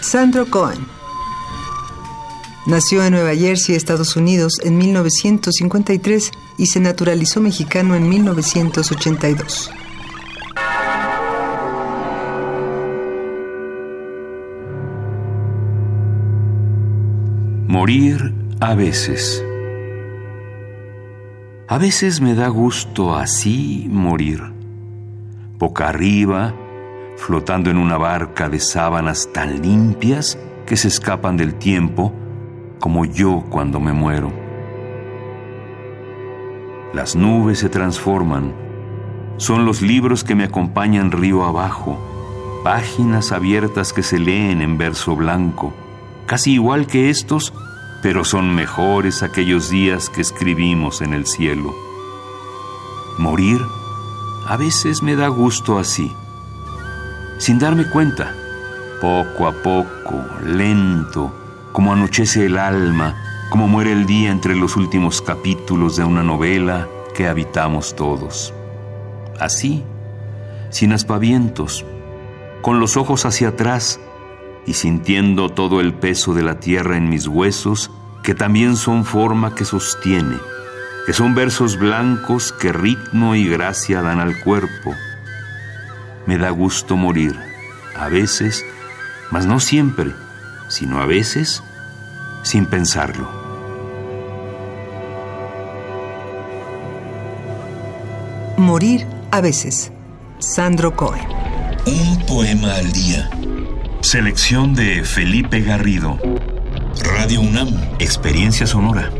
Sandro Cohen. Nació en Nueva Jersey, Estados Unidos, en 1953 y se naturalizó mexicano en 1982. Morir a veces. A veces me da gusto así morir, boca arriba, flotando en una barca de sábanas tan limpias que se escapan del tiempo como yo cuando me muero. Las nubes se transforman, son los libros que me acompañan río abajo, páginas abiertas que se leen en verso blanco, casi igual que estos, pero son mejores aquellos días que escribimos en el cielo. Morir a veces me da gusto así sin darme cuenta, poco a poco, lento, como anochece el alma, como muere el día entre los últimos capítulos de una novela que habitamos todos. Así, sin aspavientos, con los ojos hacia atrás y sintiendo todo el peso de la tierra en mis huesos, que también son forma que sostiene, que son versos blancos que ritmo y gracia dan al cuerpo, me da gusto morir, a veces, mas no siempre, sino a veces sin pensarlo. Morir a veces. Sandro Cohen. Un poema al día. Selección de Felipe Garrido. Radio UNAM. Experiencia sonora.